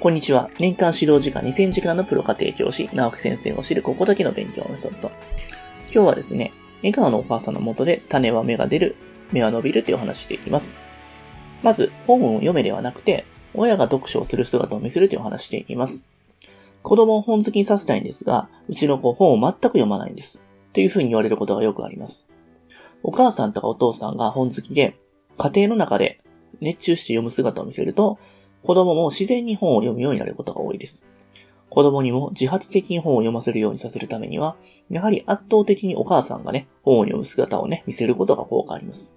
こんにちは。年間指導時間2000時間のプロ家庭教師、直樹先生を知るここだけの勉強メソッド。今日はですね、笑顔のお母さんのもとで種は芽が出る、芽は伸びるというお話していきます。まず、本を読めではなくて、親が読書をする姿を見せるというお話していきます。子供を本好きにさせたいんですが、うちの子本を全く読まないんです。というふうに言われることがよくあります。お母さんとかお父さんが本好きで、家庭の中で熱中して読む姿を見せると、子供も自然に本を読むようになることが多いです。子供にも自発的に本を読ませるようにさせるためには、やはり圧倒的にお母さんがね、本を読む姿をね、見せることが効果あります。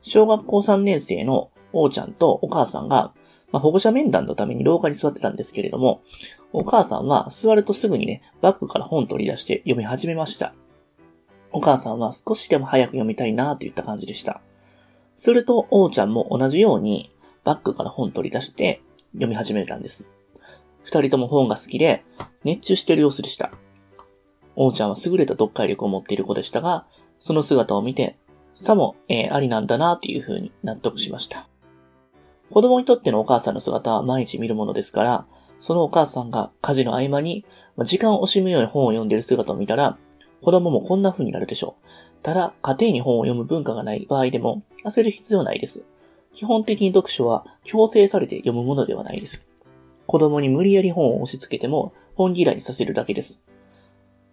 小学校3年生の王ちゃんとお母さんが、まあ、保護者面談のために廊下に座ってたんですけれども、お母さんは座るとすぐにね、バッグから本取り出して読み始めました。お母さんは少しでも早く読みたいなといった感じでした。すると、王ちゃんも同じように、バッグから本取り出して読み始めたんです。二人とも本が好きで熱中してる様子でした。王ちゃんは優れた読解力を持っている子でしたが、その姿を見て、さも、えー、ありなんだなという風に納得しました。子供にとってのお母さんの姿は毎日見るものですから、そのお母さんが家事の合間に時間を惜しむように本を読んでいる姿を見たら、子供もこんな風になるでしょう。ただ、家庭に本を読む文化がない場合でも焦る必要ないです。基本的に読書は強制されて読むものではないです。子供に無理やり本を押し付けても本嫌いさせるだけです。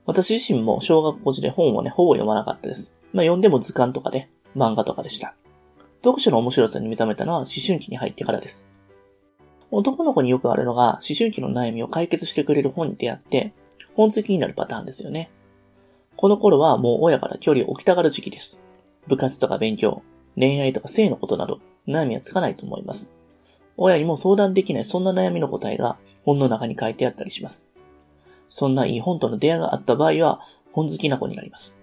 私自身も小学校時で本をね、ほぼ読まなかったです。まあ読んでも図鑑とかで、漫画とかでした。読書の面白さに認めたのは思春期に入ってからです。男の子によくあるのが、思春期の悩みを解決してくれる本に出会って、本好きになるパターンですよね。この頃はもう親から距離を置きたがる時期です。部活とか勉強、恋愛とか性のことなど、悩みはつかないと思います。親にも相談できないそんな悩みの答えが本の中に書いてあったりします。そんないい本との出会いがあった場合は、本好きな子になります。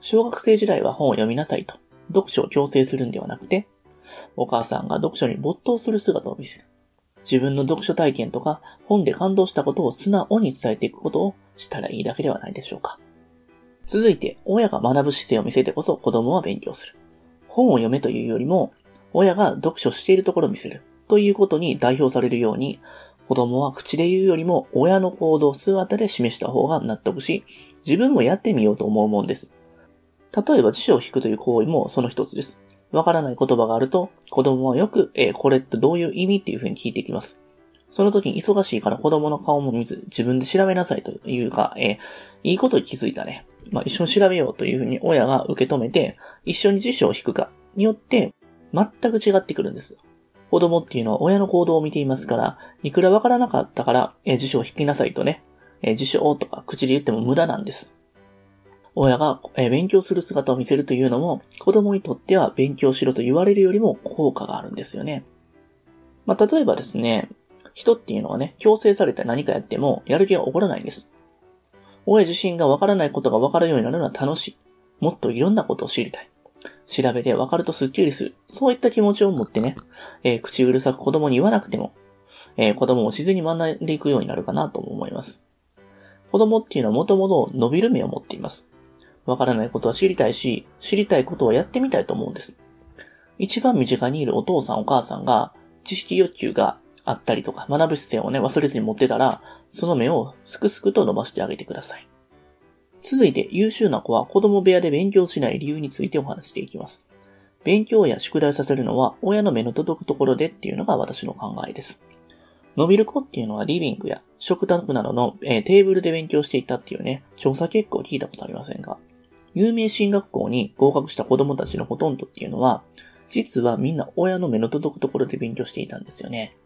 小学生時代は本を読みなさいと、読書を強制するんではなくて、お母さんが読書に没頭する姿を見せる。自分の読書体験とか本で感動したことを素直に伝えていくことをしたらいいだけではないでしょうか。続いて、親が学ぶ姿勢を見せてこそ子供は勉強する。本を読めというよりも、親が読書しているところを見せるということに代表されるように、子供は口で言うよりも親の行動姿で示した方が納得し、自分もやってみようと思うもんです。例えば辞書を引くという行為もその一つです。わからない言葉があると、子供はよく、えー、これってどういう意味っていうふうに聞いていきます。その時に忙しいから子供の顔も見ず、自分で調べなさいというか、えー、いいことに気づいたね。まあ、一緒に調べようというふうに親が受け止めて、一緒に辞書を引くかによって、全く違ってくるんです。子供っていうのは親の行動を見ていますから、いくらわからなかったから、えー、辞書を引きなさいとね、えー、辞書とか口で言っても無駄なんです。親が、えー、勉強する姿を見せるというのも、子供にとっては勉強しろと言われるよりも効果があるんですよね。まあ、例えばですね、人っていうのはね、強制されて何かやっても、やる気が起こらないんです。親自身がわからないことがわかるようになるのは楽しい。もっといろんなことを知りたい。調べてわかるとスッキリする。そういった気持ちを持ってね、えー、口うるさく子供に言わなくても、えー、子供を自然に学んでいくようになるかなと思います。子供っていうのはもともと伸びる目を持っています。わからないことは知りたいし、知りたいことはやってみたいと思うんです。一番身近にいるお父さんお母さんが、知識欲求があったりとか、学ぶ姿勢をね、忘れずに持ってたら、その目をすくすくと伸ばしてあげてください。続いて、優秀な子は子供部屋で勉強しない理由についてお話していきます。勉強や宿題させるのは親の目の届くところでっていうのが私の考えです。伸びる子っていうのはリビングや食卓などの、えー、テーブルで勉強していたっていうね、調査結果を聞いたことありませんか有名進学校に合格した子供たちのほとんどっていうのは、実はみんな親の目の届くところで勉強していたんですよね。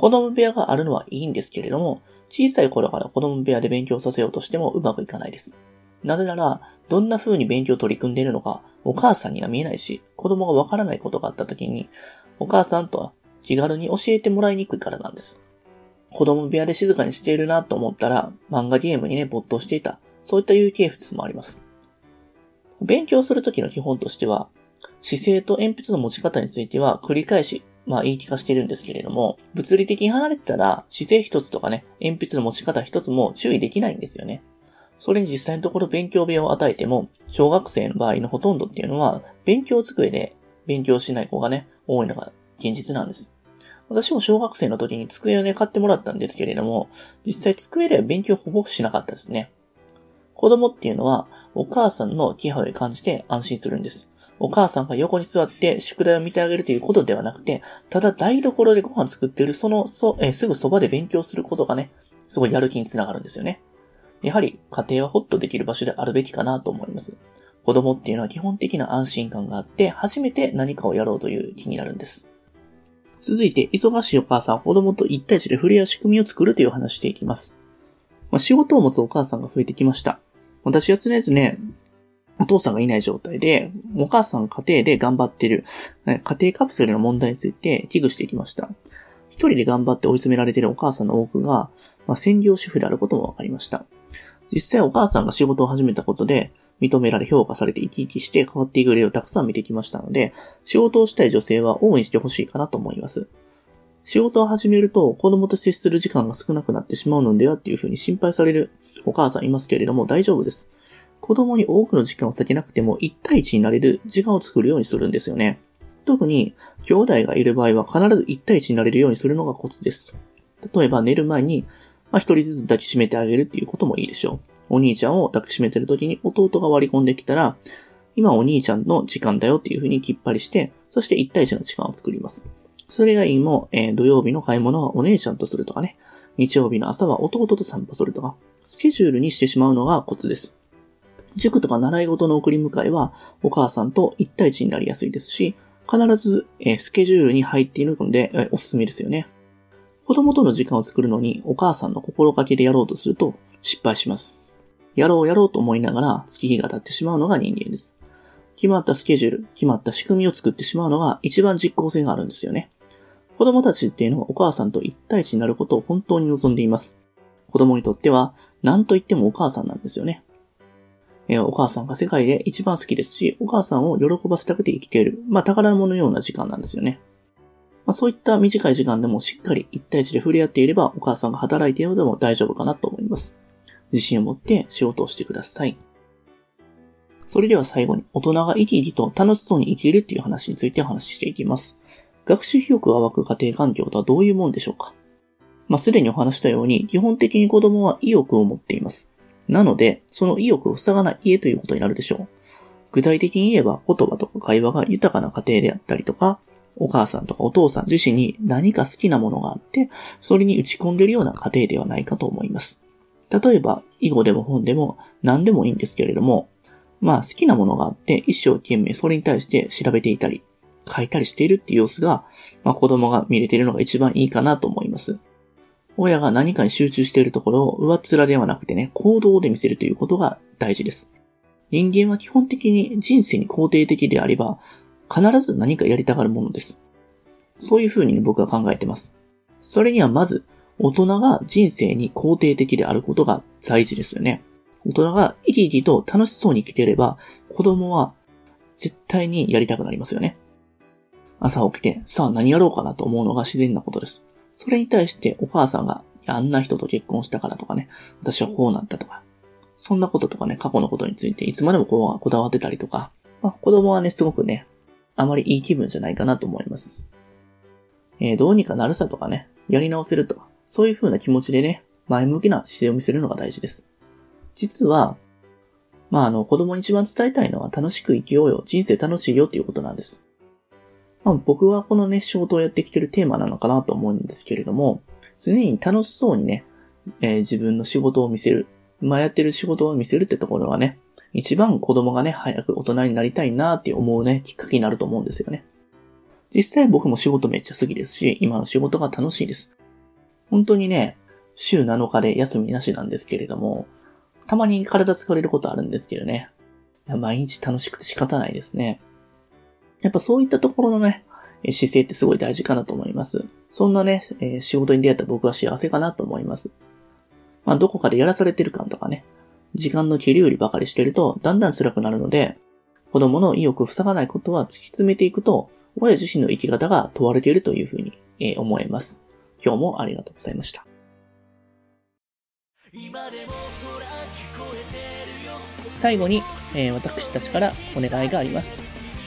子供部屋があるのはいいんですけれども、小さい頃から子供部屋で勉強させようとしてもうまくいかないです。なぜなら、どんな風に勉強取り組んでいるのか、お母さんには見えないし、子供がわからないことがあった時に、お母さんとは気軽に教えてもらいにくいからなんです。子供部屋で静かにしているなと思ったら、漫画ゲームにね、没頭していた。そういった有形物もあります。勉強するときの基本としては、姿勢と鉛筆の持ち方については繰り返しまあ言い聞かしてるんですけれども、物理的に離れてたら姿勢一つとかね、鉛筆の持ち方一つも注意できないんですよね。それに実際のところ勉強部屋を与えても、小学生の場合のほとんどっていうのは、勉強机で勉強しない子がね、多いのが現実なんです。私も小学生の時に机をね、買ってもらったんですけれども、実際机では勉強ほぼしなかったですね。子供っていうのは、お母さんの気配を感じて安心するんです。お母さんが横に座って宿題を見てあげるということではなくて、ただ台所でご飯作ってるその、そ、え、すぐそばで勉強することがね、すごいやる気につながるんですよね。やはり家庭はホッとできる場所であるべきかなと思います。子供っていうのは基本的な安心感があって、初めて何かをやろうという気になるんです。続いて、忙しいお母さん、子供と一対一で触れ合う仕組みを作るという話していきます。まあ、仕事を持つお母さんが増えてきました。私は常々、お父さんがいない状態で、お母さん家庭で頑張ってる、家庭カプセルの問題について危惧していきました。一人で頑張って追い詰められているお母さんの多くが、まあ、専業主婦であることも分かりました。実際お母さんが仕事を始めたことで、認められ評価されて生き生きして変わっていく例をたくさん見てきましたので、仕事をしたい女性は応援してほしいかなと思います。仕事を始めると子供と接する時間が少なくなってしまうのではっていうふうに心配されるお母さんいますけれども大丈夫です。子供に多くの時間を割けなくても1対1になれる時間を作るようにするんですよね。特に、兄弟がいる場合は必ず1対1になれるようにするのがコツです。例えば寝る前に、まあ、一人ずつ抱きしめてあげるっていうこともいいでしょう。お兄ちゃんを抱きしめてる時に弟が割り込んできたら、今お兄ちゃんの時間だよっていう風にきっぱりして、そして1対1の時間を作ります。それがいいも、えー、土曜日の買い物はお姉ちゃんとするとかね。日曜日の朝は弟と散歩するとか、スケジュールにしてしまうのがコツです。塾とか習い事の送り迎えは、お母さんと1対1になりやすいですし、必ず、えスケジュールに入っているので、えおすすめですよね。子供との時間を作るのに、お母さんの心掛けでやろうとすると、失敗します。やろうやろうと思いながら、月日が経ってしまうのが人間です。決まったスケジュール、決まった仕組みを作ってしまうのが一番実効性があるんですよね。子供たちっていうのはお母さんと1対1になることを本当に望んでいます。子供にとっては、何と言ってもお母さんなんですよね。えお母さんが世界で一番好きですし、お母さんを喜ばせたくて生きている。まあ、宝物のような時間なんですよね。まあ、そういった短い時間でもしっかり一対一で触れ合っていれば、お母さんが働いているのでも大丈夫かなと思います。自信を持って仕事をしてください。それでは最後に、大人が生き生きと楽しそうに生きるっていう話についてお話ししていきます。学習意欲が湧く家庭環境とはどういうもんでしょうかまあ、すでにお話したように、基本的に子供は意欲を持っています。なので、その意欲を塞がない家ということになるでしょう。具体的に言えば言葉とか会話が豊かな家庭であったりとか、お母さんとかお父さん自身に何か好きなものがあって、それに打ち込んでいるような家庭ではないかと思います。例えば、囲碁でも本でも何でもいいんですけれども、まあ好きなものがあって一生懸命それに対して調べていたり、書いたりしているっていう様子が、まあ子供が見れているのが一番いいかなと思います。親が何かに集中しているところを上っ面ではなくてね、行動で見せるということが大事です。人間は基本的に人生に肯定的であれば、必ず何かやりたがるものです。そういうふうに、僕は考えてます。それにはまず、大人が人生に肯定的であることが大事ですよね。大人が生き生きと楽しそうに生きていれば、子供は絶対にやりたくなりますよね。朝起きて、さあ何やろうかなと思うのが自然なことです。それに対してお母さんが、あんな人と結婚したからとかね、私はこうなったとか、そんなこととかね、過去のことについていつまでもこうこだわってたりとか、まあ、子供はね、すごくね、あまりいい気分じゃないかなと思います。えー、どうにかなるさとかね、やり直せるとか、そういう風な気持ちでね、前向きな姿勢を見せるのが大事です。実は、まあ、あの、子供に一番伝えたいのは楽しく生きようよ、人生楽しいよっていうことなんです。まあ、僕はこのね、仕事をやってきてるテーマなのかなと思うんですけれども、常に楽しそうにね、えー、自分の仕事を見せる。まあ、やってる仕事を見せるってところはね、一番子供がね、早く大人になりたいなって思うね、きっかけになると思うんですよね。実際僕も仕事めっちゃ好きですし、今の仕事が楽しいです。本当にね、週7日で休みなしなんですけれども、たまに体疲れることあるんですけどね。毎日楽しくて仕方ないですね。やっぱそういったところのね、姿勢ってすごい大事かなと思います。そんなね、え仕事に出会った僕は幸せかなと思います。まあ、どこかでやらされてる感とかね、時間の切り売りばかりしてると、だんだん辛くなるので、子供の意欲を塞がないことは突き詰めていくと、親自身の生き方が問われているというふうに、え思います。今日もありがとうございました。最後に、えー、私たちからお願いがあります。